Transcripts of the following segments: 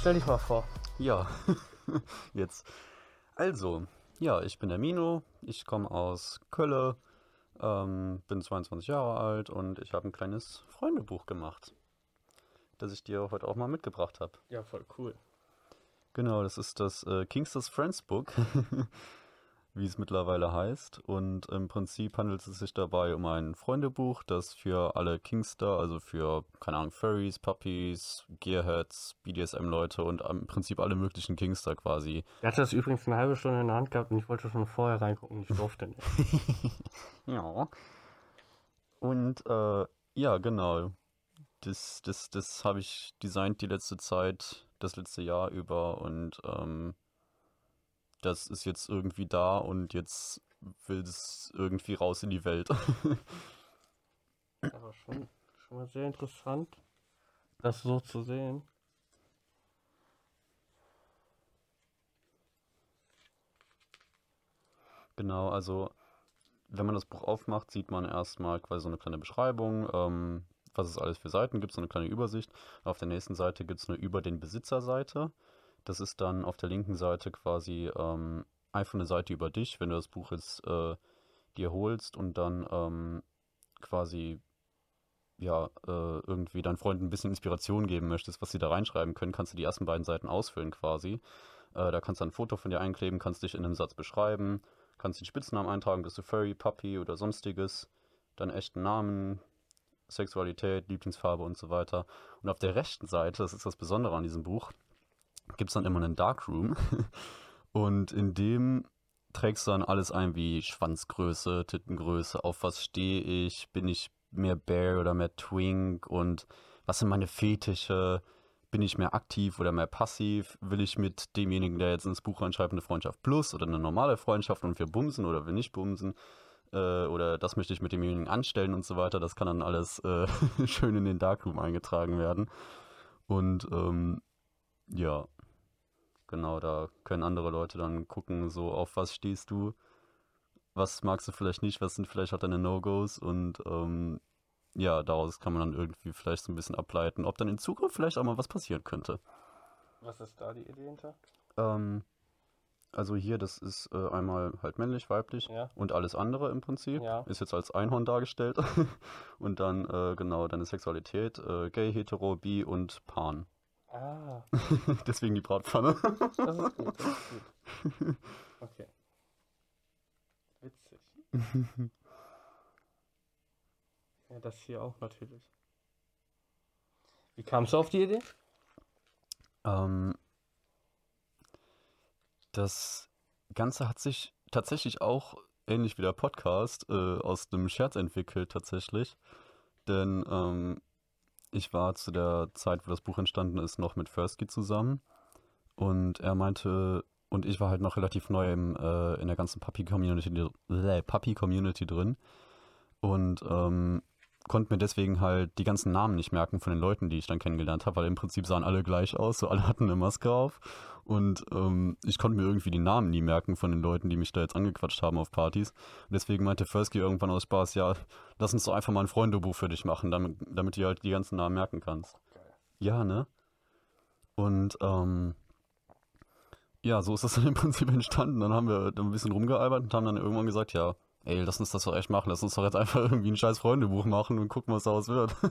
Stell dich mal vor. Ja, jetzt. Also, ja, ich bin der Mino, ich komme aus Kölle, ähm, bin 22 Jahre alt und ich habe ein kleines Freundebuch gemacht, das ich dir heute auch mal mitgebracht habe. Ja, voll cool. Genau, das ist das äh, Kingsters Friends Book, wie es mittlerweile heißt. Und im Prinzip handelt es sich dabei um ein Freundebuch, das für alle Kingster, also für, keine Ahnung, Furries, Puppies, Gearheads, BDSM-Leute und im Prinzip alle möglichen Kingster quasi. Ich hatte das übrigens eine halbe Stunde in der Hand gehabt und ich wollte schon vorher reingucken, ich durfte nicht. ja. Und äh, ja, genau. Das, das, das habe ich designt die letzte Zeit, das letzte Jahr über und ähm, das ist jetzt irgendwie da und jetzt will es irgendwie raus in die Welt. Aber schon, schon mal sehr interessant, das so zu sehen. Genau, also wenn man das Buch aufmacht, sieht man erstmal quasi so eine kleine Beschreibung, ähm, was es alles für Seiten gibt, so eine kleine Übersicht. Auf der nächsten Seite gibt es eine Über den Besitzer-Seite. Das ist dann auf der linken Seite quasi ähm, einfach eine Seite über dich, wenn du das Buch jetzt äh, dir holst und dann ähm, quasi ja, äh, irgendwie deinen Freunden ein bisschen Inspiration geben möchtest, was sie da reinschreiben können, kannst du die ersten beiden Seiten ausfüllen quasi. Äh, da kannst du ein Foto von dir einkleben, kannst dich in einem Satz beschreiben, kannst den Spitznamen eintragen, bist du Furry, Puppy oder sonstiges, deinen echten Namen, Sexualität, Lieblingsfarbe und so weiter. Und auf der rechten Seite, das ist das Besondere an diesem Buch, gibt es dann immer einen Darkroom. und in dem trägst du dann alles ein wie Schwanzgröße, Tittengröße, auf was stehe ich, bin ich mehr Bear oder mehr Twink und was sind meine Fetische, bin ich mehr aktiv oder mehr passiv, will ich mit demjenigen, der jetzt ins Buch reinschreibt, eine Freundschaft plus oder eine normale Freundschaft und wir bumsen oder wir nicht bumsen äh, oder das möchte ich mit demjenigen anstellen und so weiter, das kann dann alles äh, schön in den Darkroom eingetragen werden und ähm, ja, genau, da können andere Leute dann gucken, so auf was stehst du, was magst du vielleicht nicht, was sind vielleicht auch deine No-Gos und ähm, ja, daraus kann man dann irgendwie vielleicht so ein bisschen ableiten, ob dann in Zukunft vielleicht auch mal was passieren könnte. Was ist da die Idee hinter? Ähm, also hier, das ist äh, einmal halt männlich, weiblich Ja. und alles andere im Prinzip. Ja. Ist jetzt als Einhorn dargestellt. und dann äh, genau deine Sexualität, äh, gay, hetero, bi und pan. Ah, Deswegen die Bratpfanne. das ist gut, das ist gut. Okay. Witzig. Ja, das hier auch natürlich. Wie kamst du auf die Idee? Ähm, das Ganze hat sich tatsächlich auch, ähnlich wie der Podcast, äh, aus einem Scherz entwickelt tatsächlich. Denn ähm, ich war zu der Zeit, wo das Buch entstanden ist, noch mit Firstky zusammen. Und er meinte, und ich war halt noch relativ neu im, äh, in der ganzen Puppy-Community äh, Puppy-Community drin. Und ähm, konnte mir deswegen halt die ganzen Namen nicht merken von den Leuten, die ich dann kennengelernt habe, weil im Prinzip sahen alle gleich aus, so alle hatten eine Maske auf. Und ähm, ich konnte mir irgendwie die Namen nie merken von den Leuten, die mich da jetzt angequatscht haben auf Partys. Und deswegen meinte Firstky irgendwann aus Spaß, ja, lass uns doch einfach mal ein Freundebuch für dich machen, damit, damit du halt die ganzen Namen merken kannst. Ja, ne? Und ähm, ja, so ist das dann im Prinzip entstanden. Dann haben wir dann ein bisschen rumgealbert und haben dann irgendwann gesagt, ja, ey, lass uns das doch echt machen. Lass uns doch jetzt einfach irgendwie ein scheiß Freundebuch machen und gucken, was daraus wird.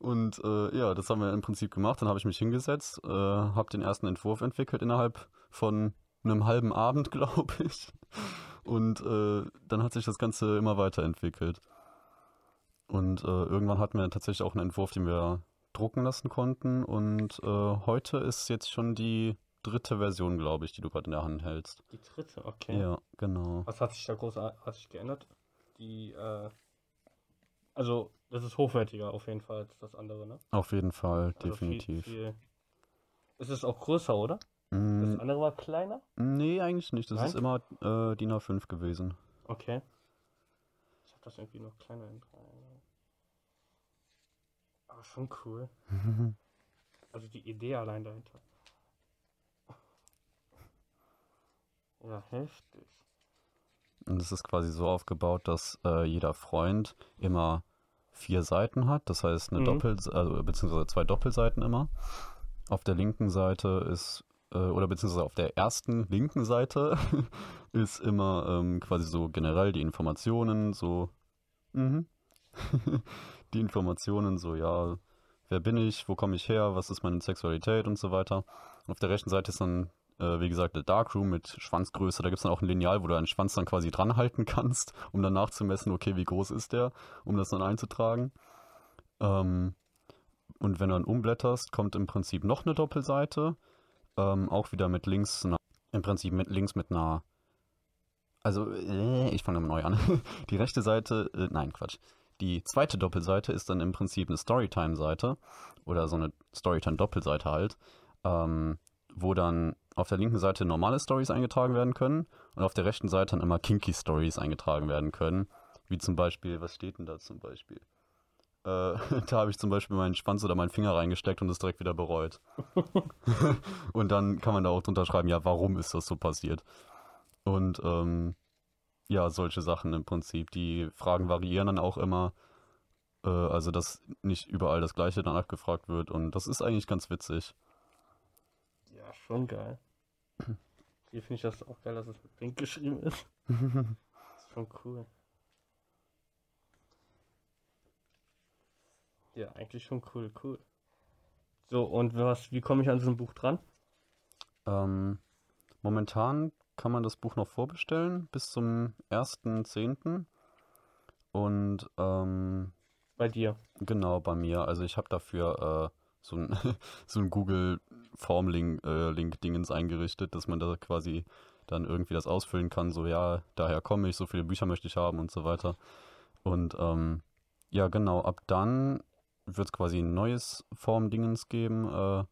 Und äh, ja, das haben wir im Prinzip gemacht. Dann habe ich mich hingesetzt, äh, habe den ersten Entwurf entwickelt innerhalb von einem halben Abend, glaube ich. Und äh, dann hat sich das Ganze immer weiterentwickelt. Und äh, irgendwann hatten wir tatsächlich auch einen Entwurf, den wir drucken lassen konnten. Und äh, heute ist jetzt schon die dritte Version, glaube ich, die du gerade in der Hand hältst. Die dritte, okay. Ja, genau. Was hat sich da großartig geändert? Die, äh, also, das ist hochwertiger auf jeden Fall als das andere, ne? Auf jeden Fall, Also definitiv. Viel, viel... Ist es auch größer, oder? Das Mm, andere war kleiner? nee, eigentlich nicht. Das Nein? ist immer äh, DIN A5 gewesen. Okay. Ich habe das irgendwie noch kleiner in. Aber schon cool. Also die Idee allein dahinter. Ja, heftig. Und es ist quasi so aufgebaut, dass äh, jeder Freund immer vier Seiten hat. Das heißt, eine Mhm. Doppel, also, beziehungsweise zwei Doppelseiten immer. auf der linken Seite ist, äh, oder beziehungsweise auf der ersten linken Seite ist immer ähm, quasi so generell die Informationen, so, mhm. die Informationen, so, ja, wer bin ich, wo komme ich her, was ist meine Sexualität und so weiter. Auf der rechten Seite ist dann, äh, wie gesagt, der Darkroom mit Schwanzgröße. Da gibt es dann auch ein Lineal, wo du deinen Schwanz dann quasi dranhalten kannst, um dann nachzumessen, okay, wie groß ist der, um das dann einzutragen. Ähm, und wenn du dann umblätterst, kommt im Prinzip noch eine Doppelseite. Ähm, auch wieder mit links, na, im Prinzip mit links mit einer. Also, äh, ich fange mal neu an. Die rechte Seite, äh, nein, Quatsch. Die zweite Doppelseite ist dann im Prinzip eine Storytime-Seite oder so eine Storytime-Doppelseite halt, ähm, wo dann auf der linken Seite normale Stories eingetragen werden können und auf der rechten Seite dann immer Kinky Stories eingetragen werden können. Wie zum Beispiel, was steht denn da zum Beispiel? Äh, da habe ich zum Beispiel meinen Schwanz oder meinen Finger reingesteckt und es direkt wieder bereut. und dann kann man da auch drunter schreiben, ja, warum ist das so passiert? Und ähm, ja, solche Sachen im Prinzip. Die Fragen variieren dann auch immer. Äh, also, dass nicht überall das Gleiche dann abgefragt wird. Und das ist eigentlich ganz witzig. Ja, schon geil. Hier finde ich das auch geil, dass es mit Pink geschrieben ist. ist schon cool. Ja, eigentlich schon cool, cool. So, und was, wie komme ich an so ein Buch dran? Ähm, momentan kann man das Buch noch vorbestellen bis zum 1.10. Und ähm, bei dir? Genau, bei mir. Also ich habe dafür äh, so ein, so ein Google Form-Link-Dingens äh, eingerichtet, dass man da quasi dann irgendwie das ausfüllen kann, so ja, daher komme ich, so viele Bücher möchte ich haben und so weiter. Und ähm, ja, genau, ab dann wird es quasi ein neues Form-Dingens geben, äh,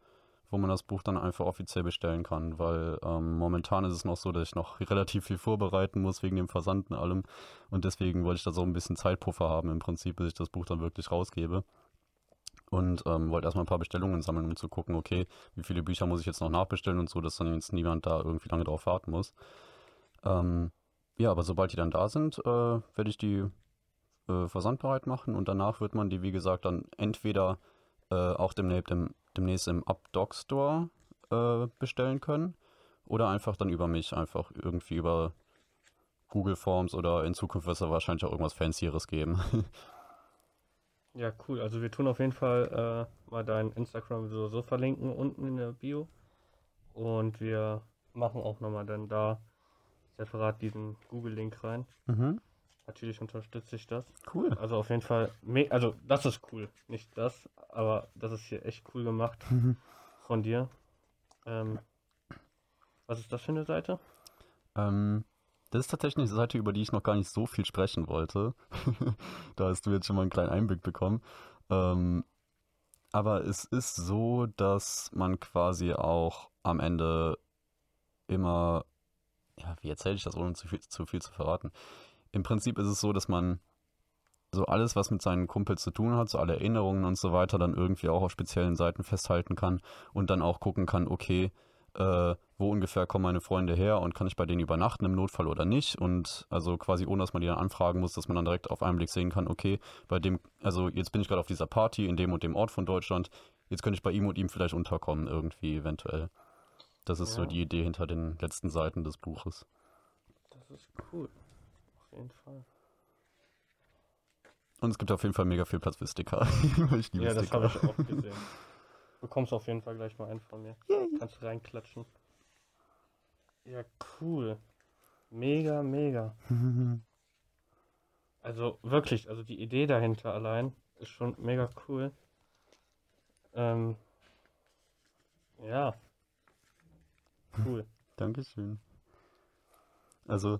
wo man das Buch dann einfach offiziell bestellen kann, weil ähm, momentan ist es noch so, dass ich noch relativ viel vorbereiten muss wegen dem Versand und allem und deswegen wollte ich da so ein bisschen Zeitpuffer haben im Prinzip, bis ich das Buch dann wirklich rausgebe und ähm, wollte erstmal ein paar Bestellungen sammeln, um zu gucken, okay, wie viele Bücher muss ich jetzt noch nachbestellen und so, dass dann jetzt niemand da irgendwie lange drauf warten muss. Ähm, ja, aber sobald die dann da sind, äh, werde ich die äh, versandbereit machen und danach wird man die, wie gesagt, dann entweder äh, auch demnächst im, demnächst im UpDoc Store äh, bestellen können oder einfach dann über mich, einfach irgendwie über Google Forms oder in Zukunft wird es wahrscheinlich auch irgendwas Fancyeres geben. ja, cool. Also wir tun auf jeden Fall äh, mal dein Instagram so, verlinken unten in der Bio und wir machen auch nochmal dann da separat diesen Google-Link rein. Mhm. Natürlich unterstütze ich das. Cool. Also auf jeden Fall, also das ist cool. Nicht das, aber das ist hier echt cool gemacht mhm. von dir. Ähm, was ist das für eine Seite? Ähm, das ist tatsächlich eine Seite, über die ich noch gar nicht so viel sprechen wollte. da hast du jetzt schon mal einen kleinen Einblick bekommen. Ähm, aber es ist so, dass man quasi auch am Ende immer, ja, wie erzähle ich das, ohne zu viel zu, viel zu verraten? im Prinzip ist es so, dass man so alles, was mit seinen Kumpels zu tun hat, so alle Erinnerungen und so weiter, dann irgendwie auch auf speziellen Seiten festhalten kann und dann auch gucken kann, okay, äh, wo ungefähr kommen meine Freunde her und kann ich bei denen übernachten im Notfall oder nicht und also quasi ohne, dass man die dann anfragen muss, dass man dann direkt auf einen Blick sehen kann, okay, bei dem, also jetzt bin ich gerade auf dieser Party in dem und dem Ort von Deutschland, jetzt könnte ich bei ihm und ihm vielleicht unterkommen irgendwie eventuell. Das ist ja. so die Idee hinter den letzten Seiten des Buches. Das ist cool jeden Fall. Und es gibt auf jeden Fall mega viel Platz für Sticker. ja, das habe ich auch gesehen. Du bekommst auf jeden Fall gleich mal einen von mir. Kannst reinklatschen. Ja, cool. Mega, mega. also wirklich, also die Idee dahinter allein ist schon mega cool. Ähm, ja. Cool. Dankeschön. Also,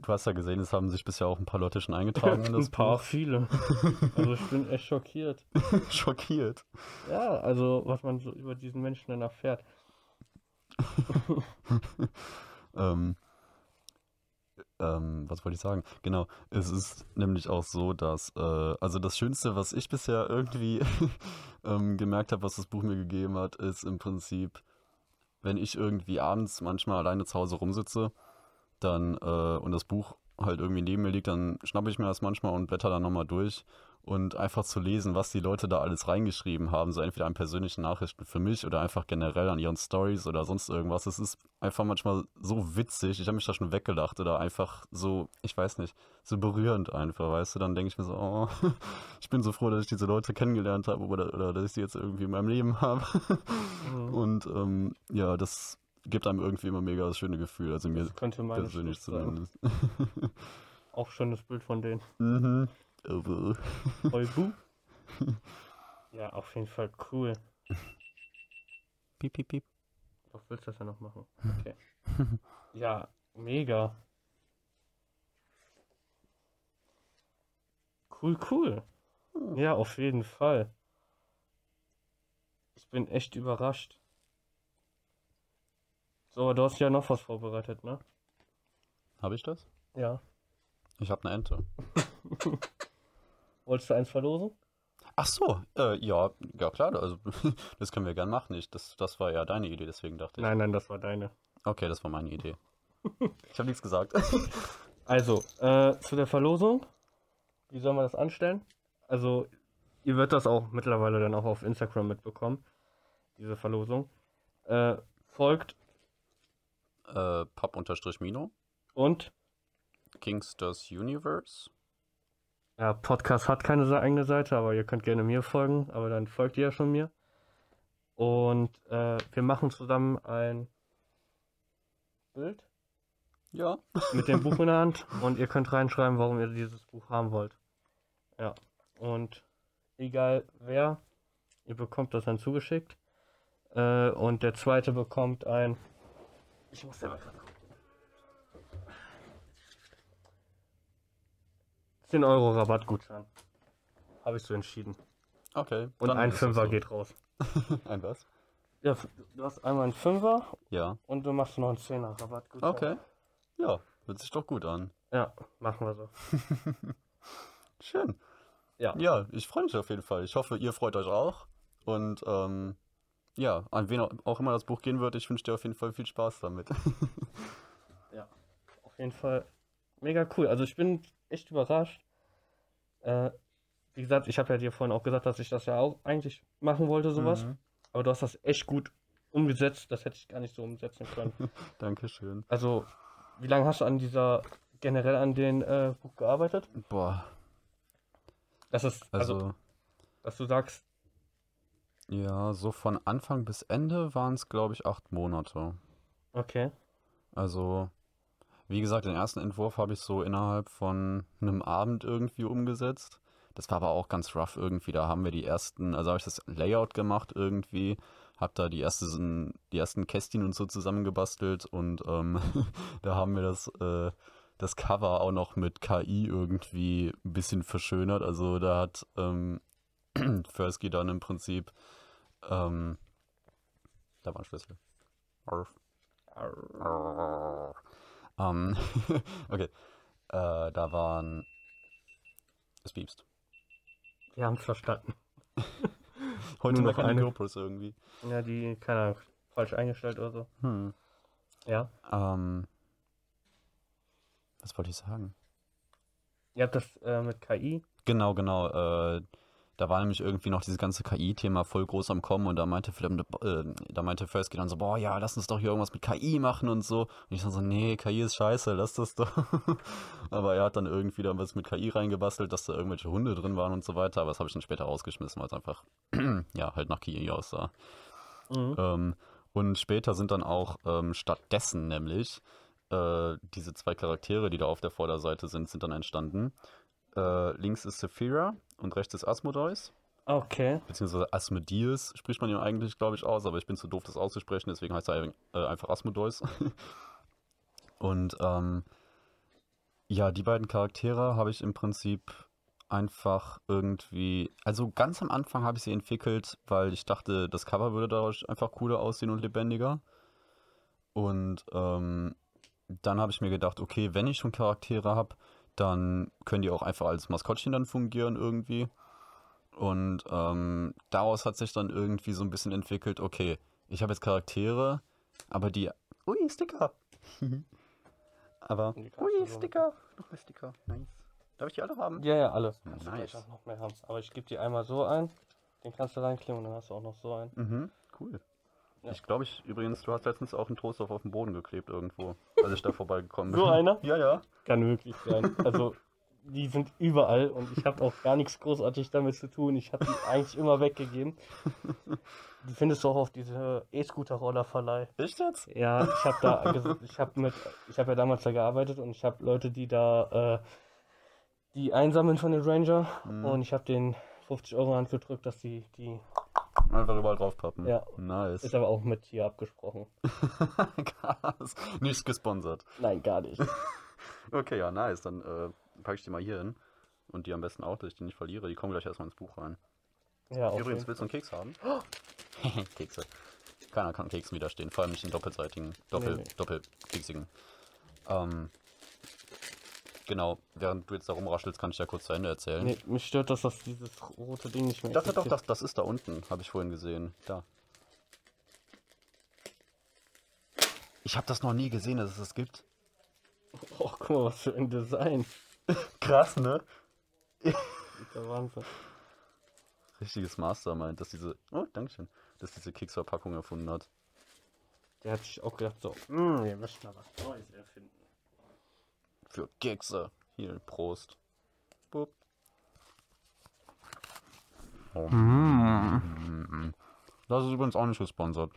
Du hast ja gesehen, es haben sich bisher auch ein paar Leute schon eingetragen. in das ein paar, Buch. viele. Also ich bin echt schockiert. schockiert? Ja, also was man so über diesen Menschen dann erfährt. ähm, ähm, was wollte ich sagen? Genau, es ist nämlich auch so, dass, äh, also das Schönste, was ich bisher irgendwie ähm, gemerkt habe, was das Buch mir gegeben hat, ist im Prinzip, wenn ich irgendwie abends manchmal alleine zu Hause rumsitze dann äh, und das Buch halt irgendwie neben mir liegt, dann schnappe ich mir das manchmal und blätter dann nochmal durch und einfach zu lesen, was die Leute da alles reingeschrieben haben, so entweder an persönlichen Nachrichten für mich oder einfach generell an ihren Stories oder sonst irgendwas. Es ist einfach manchmal so witzig. Ich habe mich da schon weggelacht oder einfach so, ich weiß nicht, so berührend einfach, weißt du? Dann denke ich mir so, oh, ich bin so froh, dass ich diese Leute kennengelernt habe oder, oder dass ich sie jetzt irgendwie in meinem Leben habe. Mhm. Und ähm, ja, das gibt einem irgendwie immer mega das schöne Gefühl. Also mir Das könnte meine persönlich Schrift sein. zumindest. Auch schönes Bild von denen. mhm. Eubu. ja, auf jeden Fall cool. Piep, piep, piep. Was willst du das ja noch machen? Okay. Ja, mega. Cool, cool. Ja, auf jeden Fall. Ich bin echt überrascht. So, aber du hast ja noch was vorbereitet, ne? Habe ich das? Ja. Ich habe eine Ente. Wolltest du eins verlosen? Ach so, äh, ja, ja klar, also das können wir gern machen. Ich, das, das war ja deine Idee, deswegen dachte ich. Nein, nein, das war deine. Okay, das war meine Idee. Ich habe nichts gesagt. Also, äh, zu der Verlosung. Wie soll man das anstellen? Also, ihr werdet das auch mittlerweile dann auch auf Instagram mitbekommen. Diese Verlosung. Äh, folgt äh, Pop-Mino, und Kingsters Universe. ja, Podcast hat keine eigene Seite, aber ihr könnt gerne mir folgen, aber dann folgt ihr ja schon mir. Und äh, wir machen zusammen ein Bild Ja. mit dem Buch in der Hand und ihr könnt reinschreiben, warum ihr dieses Buch haben wollt. Ja, und egal wer, ihr bekommt das dann zugeschickt. Äh, und der zweite bekommt ein. Ich muss selber gerade gucken. 10 Euro Rabattgutschein. Habe ich so entschieden. Okay. Und ein Fünfer so. geht raus. Ein was? Ja, du hast einmal einen Fünfer Ja. und du machst noch einen 10er Rabattgutschein. Okay. Ja, hört sich doch gut an. Ja, machen wir so. Schön. Ja. Ja, ich freue mich auf jeden Fall. Ich hoffe, ihr freut euch auch. Und ähm, ja, an wen auch immer das Buch gehen wird, ich wünsche dir auf jeden Fall viel Spaß damit. Ja, auf jeden Fall mega cool. Also ich bin echt überrascht. Äh, wie gesagt, ich habe ja dir vorhin auch gesagt, dass ich das ja auch eigentlich machen wollte, sowas. Mhm. Aber du hast das echt gut umgesetzt. Das hätte ich gar nicht so umsetzen können. Dankeschön. Also, wie lange hast du an dieser, generell an dem äh, Buch gearbeitet? Boah, Das ist, also, also, dass du sagst, ja, so von Anfang bis Ende waren es, glaube ich, acht Monate. okay. Also, wie gesagt, den ersten Entwurf habe ich so innerhalb von einem Abend irgendwie umgesetzt. Das war aber auch ganz rough irgendwie. Da haben wir die ersten, also habe ich das Layout gemacht irgendwie, habe da die, erste, die ersten Kästchen und so zusammengebastelt und ähm, da haben wir das, äh, das Cover auch noch mit KI irgendwie ein bisschen verschönert. Also da hat ähm, Fersky dann im Prinzip, ähm, da war ein Schlüssel. Arf. Ähm, okay. Äh, da waren. Es piepst. Wir haben es verstanden. Heute Nur noch eine. GoPros irgendwie. Ja, die, keine Ahnung, falsch eingestellt oder so. Hm. Ja. Ähm. Was wollte ich sagen? Ihr habt das äh, mit KI. Genau, genau. Äh, da war nämlich irgendwie noch dieses ganze KI-Thema voll groß am Kommen und da meinte Philipp, äh, da meinte Fersky dann so, boah, ja, lass uns doch hier irgendwas mit KI machen und so. Und ich dann so, nee, KI ist scheiße, lass das doch. Aber er hat dann irgendwie da was mit KI reingebastelt, dass da irgendwelche Hunde drin waren und so weiter. Aber das habe ich dann später rausgeschmissen, weil es einfach, ja, halt nach KI aussah. Mhm. Ähm, und später sind dann auch ähm, stattdessen nämlich äh, diese zwei Charaktere, die da auf der Vorderseite sind, sind dann entstanden. Äh, links ist Sephira und rechts ist Asmodeus, Okay. beziehungsweise Asmodeus spricht man ja eigentlich, glaube ich, aus, aber ich bin zu doof, das auszusprechen, deswegen heißt er äh, einfach Asmodeus. und ähm, ja, die beiden Charaktere habe ich im Prinzip einfach irgendwie, also ganz am Anfang habe ich sie entwickelt, weil ich dachte, das Cover würde dadurch einfach cooler aussehen und lebendiger. Und ähm, dann habe ich mir gedacht, okay, wenn ich schon Charaktere habe, dann können die auch einfach als Maskottchen dann fungieren irgendwie. Und ähm, daraus hat sich dann irgendwie so ein bisschen entwickelt, okay, ich habe jetzt Charaktere, aber die. Ui, Sticker! aber. Die Ui, Sticker! Noch mehr Sticker. Nice. Darf ich die alle haben? Ja, ja, alle. Kannst du Nice. noch mehr haben. Aber ich gebe dir einmal so ein, den kannst du reinkleben und dann hast du auch noch so einen. Mhm, cool. Ja. Ich glaube, ich übrigens, du hast letztens auch einen Toaster auf den Boden geklebt irgendwo, als ich da vorbeigekommen bin. So einer? Ja, ja. Kann möglich sein. Also, die sind überall und ich habe auch gar nichts großartig damit zu tun. Ich habe die eigentlich immer weggegeben. Die findest du auch auf diese E-Scooter-Roller-Verleih. Echt jetzt? Ja, ich habe da, ich habe mit, ich habe ja damals da gearbeitet und ich habe Leute, die da, äh, die einsammeln von den Ranger Mhm. und ich habe den 50 Euro in gedrückt, dass die, die, Einfach überall draufpappen. Ja. Nice. ist aber auch mit hier abgesprochen. Krass. Nicht gesponsert. Nein, gar nicht. Okay, ja, nice. Dann äh, packe ich die mal hier hin. Und die am besten auch, dass ich die nicht verliere. Die kommen gleich erstmal ins Buch rein. Ja, auf Übrigens, willst du einen Keks haben? Kekse. Keiner kann Keksen widerstehen. Vor allem nicht den doppelseitigen, doppel, Nee, nee. doppelkeksigen. Ähm, genau, während du jetzt da rumraschelst, kann ich ja kurz zu Ende erzählen. Nee, mich stört das, dass dieses rote Ding nicht mehr Das, doch, das, das ist da unten, habe ich vorhin gesehen. Da. Ich habe das noch nie gesehen, dass es das gibt. Oh, guck mal, was für ein Design. Krass, ne? Das der Wahnsinn. Richtiges Mastermind, dass diese. Oh, Dankeschön. Dass diese Keksverpackung erfunden hat. Der hat sich auch gedacht, so, "Hm, wir müssen mal was Neues erfinden. Für Kekse. Hier, Prost. Bup. Oh. Mm. Das ist übrigens auch nicht gesponsert.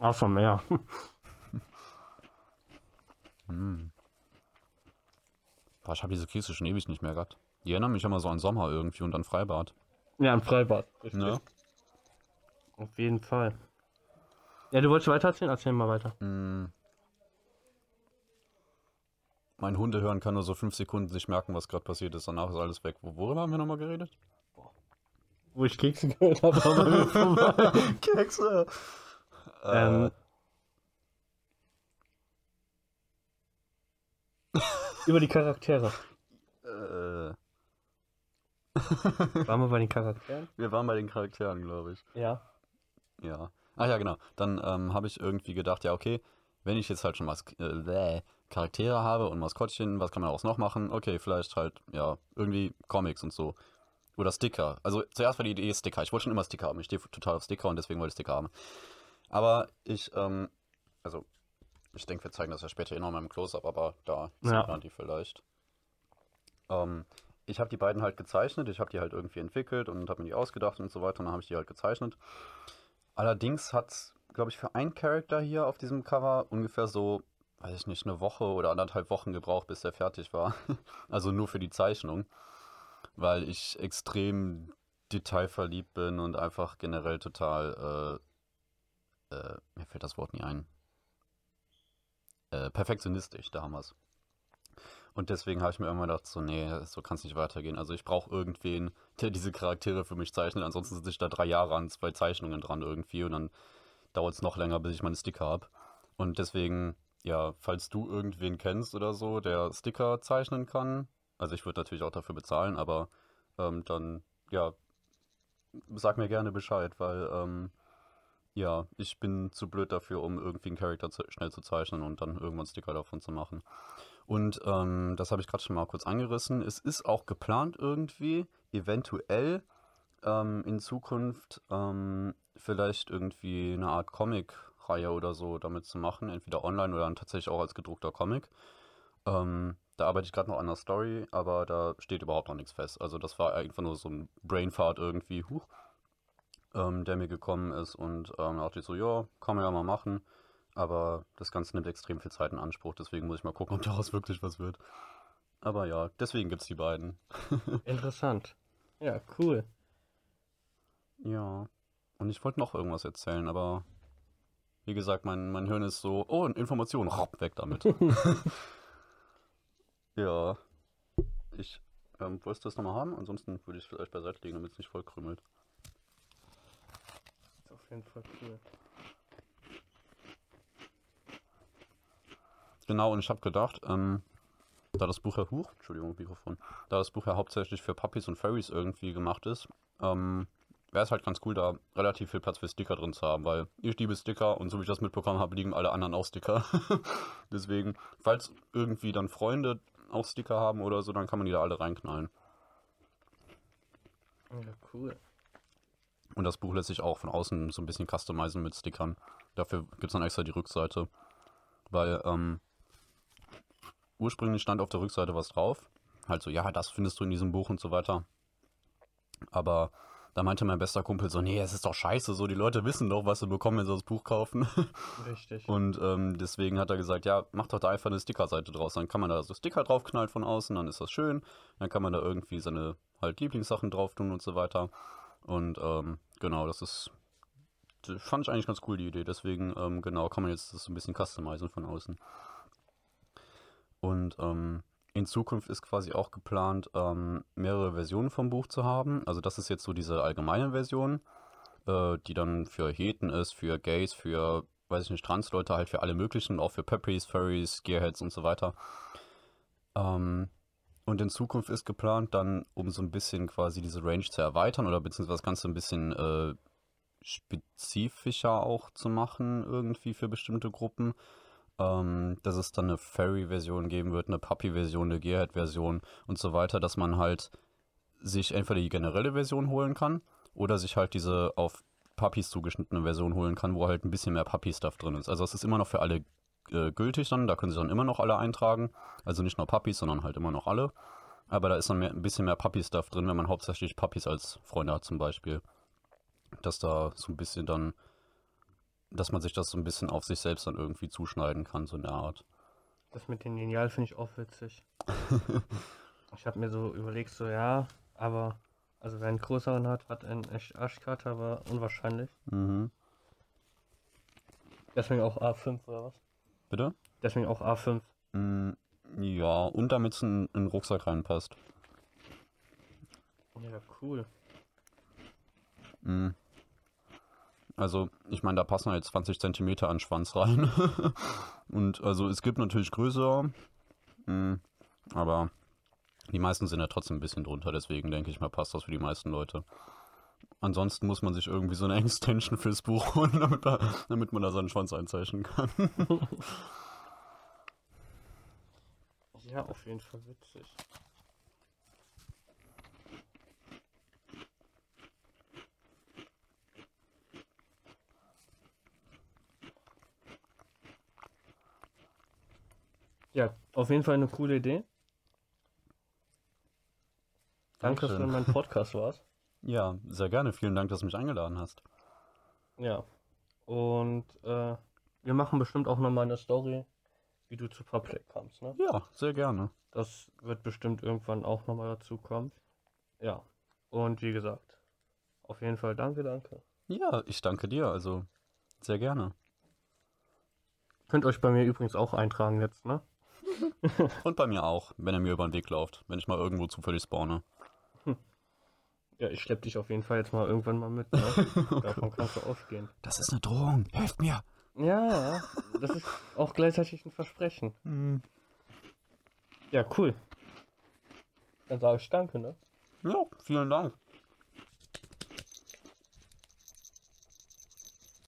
Ach, schon mehr. Boah, ich habe diese Kekse schon ewig nicht mehr gehabt. Die erinnern mich immer so an Sommer irgendwie und an Freibad. ja, im Freibad. Richtig. Ne? Auf jeden Fall. Ja, du wolltest weiter erzählen? Erzähl mal weiter. Mm. Mein Hunde hören kann nur so fünf Sekunden sich merken, was gerade passiert ist. Danach ist alles weg. Wo- Worüber haben wir nochmal geredet? Wo ich Kekse gehört habe, wir vorbei. Kekse! ähm, über die Charaktere. Äh, Waren wir bei den Charakteren? wir waren bei den Charakteren, glaube ich. Ja. Ja. Ach ja, genau. Dann ähm, habe ich irgendwie gedacht, ja, okay, wenn ich jetzt halt schon Mas äh, Charaktere habe und Maskottchen, was kann man daraus noch machen? Okay, vielleicht halt, ja, irgendwie Comics und so. Oder Sticker. Also zuerst war die Idee Sticker. Ich wollte schon immer Sticker haben. Ich stehe total auf Sticker und deswegen wollte ich Sticker haben. Aber ich, ähm, also, ich denke, wir zeigen das ja später eh noch mal im Close-Up, aber da sieht Ja. man die vielleicht. Ähm, ich habe die beiden halt gezeichnet, ich habe die halt irgendwie entwickelt und habe mir die ausgedacht und so weiter und dann habe ich die halt gezeichnet. Allerdings hat, glaube ich, für einen Charakter hier auf diesem Cover ungefähr so, weiß ich nicht, eine Woche oder anderthalb Wochen gebraucht, bis der fertig war. Also nur für die Zeichnung, weil ich extrem detailverliebt bin und einfach generell total, äh, äh, mir fällt das Wort nie ein. Äh, perfektionistisch, da haben wir es. Und deswegen habe ich mir irgendwann gedacht, so, nee, so kann es nicht weitergehen. Also ich brauche irgendwen, der diese Charaktere für mich zeichnet. Ansonsten sitze ich da drei Jahre an zwei Zeichnungen dran irgendwie und dann dauert es noch länger, bis ich meine Sticker habe. Und deswegen, ja, falls du irgendwen kennst oder so, der Sticker zeichnen kann, also ich würde natürlich auch dafür bezahlen, aber ähm, dann, ja, sag mir gerne Bescheid, weil, ähm, ja, ich bin zu blöd dafür, um irgendwie einen Charakter schnell zu zeichnen und dann irgendwann Sticker davon zu machen. Und ähm, das habe ich gerade schon mal kurz angerissen. Es ist auch geplant irgendwie, eventuell ähm, in Zukunft ähm, vielleicht irgendwie eine Art Comic-Reihe oder so damit zu machen, entweder online oder dann tatsächlich auch als gedruckter Comic. Ähm, da arbeite ich gerade noch an der Story, aber da steht überhaupt noch nichts fest. Also das war einfach nur so ein Brainfart irgendwie, huch, ähm, der mir gekommen ist und ähm, da dachte ich so, ja, kann man ja mal machen. Aber das Ganze nimmt extrem viel Zeit in Anspruch, deswegen muss ich mal gucken, ob daraus wirklich was wird. Aber ja, deswegen gibt es die beiden. Interessant. Ja, cool. Ja. Und ich wollte noch irgendwas erzählen, aber wie gesagt, mein, mein Hirn ist so, oh, Information, rapp, weg damit. ja. Ich, ähm, wolltest du das nochmal haben? Ansonsten würde ich es vielleicht beiseite legen, damit es nicht voll krümelt. Ist auf jeden Fall cool. Genau, und ich habe gedacht, ähm, da das Buch ja, huch, Entschuldigung, Mikrofon, da das Buch ja hauptsächlich für Puppies und Furries irgendwie gemacht ist, ähm, wäre es halt ganz cool, da relativ viel Platz für Sticker drin zu haben, weil ich liebe Sticker und so wie ich das mitbekommen habe, liegen alle anderen auch Sticker. Deswegen, falls irgendwie dann Freunde auch Sticker haben oder so, dann kann man die da alle reinknallen. Ja, cool. Und das Buch lässt sich auch von außen so ein bisschen customizen mit Stickern. Dafür gibt es dann extra die Rückseite. Weil ähm, ursprünglich stand auf der Rückseite was drauf. Halt so, ja, das findest du in diesem Buch und so weiter. Aber da meinte mein bester Kumpel so, nee, es ist doch scheiße, so die Leute wissen doch, was sie bekommen, wenn sie das Buch kaufen. Richtig. Und ähm, deswegen hat er gesagt, ja, mach doch da einfach eine Stickerseite draus. Dann kann man da so Sticker draufknallen von außen, dann ist das schön. Dann kann man da irgendwie seine halt Lieblingssachen drauf tun und so weiter. Und ähm, genau, das ist, das fand ich eigentlich ganz cool, die Idee. Deswegen, ähm, genau, kann man jetzt das so ein bisschen customizen von außen. Und ähm, in Zukunft ist quasi auch geplant, ähm, mehrere Versionen vom Buch zu haben. Also das ist jetzt so diese allgemeine Version, äh, die dann für Heten ist, für Gays, für, weiß ich nicht, Transleute, halt für alle möglichen, auch für Pepperies, Furries, Gearheads und so weiter. Ähm, und in Zukunft ist geplant, dann, um so ein bisschen quasi diese Range zu erweitern oder beziehungsweise das Ganze ein bisschen äh, spezifischer auch zu machen, irgendwie für bestimmte Gruppen. Ähm, dass es dann eine Fairy-Version geben wird, eine Puppy-Version, eine Gearhead-Version und so weiter, dass man halt sich entweder die generelle Version holen kann oder sich halt diese auf Puppies zugeschnittene Version holen kann, wo halt ein bisschen mehr Puppy-Stuff drin ist. Also es ist immer noch für alle äh, gültig dann, da können sich dann immer noch alle eintragen. Also nicht nur Puppies, sondern halt immer noch alle. Aber da ist dann mehr, ein bisschen mehr Puppy-Stuff drin, wenn man hauptsächlich Puppies als Freunde hat zum Beispiel. Dass da so ein bisschen dann, dass man sich das so ein bisschen auf sich selbst dann irgendwie zuschneiden kann, so in der Art. Das mit den Lineal finde ich auch witzig. ich habe mir so überlegt, so ja, aber also wer einen größeren hat, hat einen echt Arschkarte, aber unwahrscheinlich. Mhm. Deswegen auch A5 oder was? Bitte? Deswegen auch A5. Mm, ja, und damit es in, in den Rucksack reinpasst. Ja, cool. Mm. Also, ich meine, da passen halt 20 Zentimeter an Schwanz rein. und also, es gibt natürlich größer, mm, aber die meisten sind ja trotzdem ein bisschen drunter, deswegen denke ich mal, passt das für die meisten Leute. Ansonsten muss man sich irgendwie so eine Extension fürs Buch holen, damit man, damit man da seinen Schwanz einzeichnen kann. Ja, auf jeden Fall witzig. Ja, auf jeden Fall eine coole Idee. Danke, dass du in meinem Podcast warst. Ja, sehr gerne. Vielen Dank, dass du mich eingeladen hast. Ja. Und äh, wir machen bestimmt auch nochmal eine Story, wie du zu Public kamst, ne? Ja, sehr gerne. Das wird bestimmt irgendwann auch nochmal dazu kommen. Ja. Und wie gesagt, auf jeden Fall danke, danke. Ja, ich danke dir. Also, sehr gerne. Könnt euch bei mir übrigens auch eintragen jetzt, ne? Und bei mir auch, wenn er mir über den Weg läuft, wenn ich mal irgendwo zufällig spawne. Ja, ich schlepp dich auf jeden Fall jetzt mal irgendwann mal mit, ne? Davon kannst du ausgehen. Das ist eine Drohung. Helft mir. Ja, das ist auch gleichzeitig ein Versprechen. Hm. Ja, cool. Dann sage ich danke, ne? Ja, vielen Dank.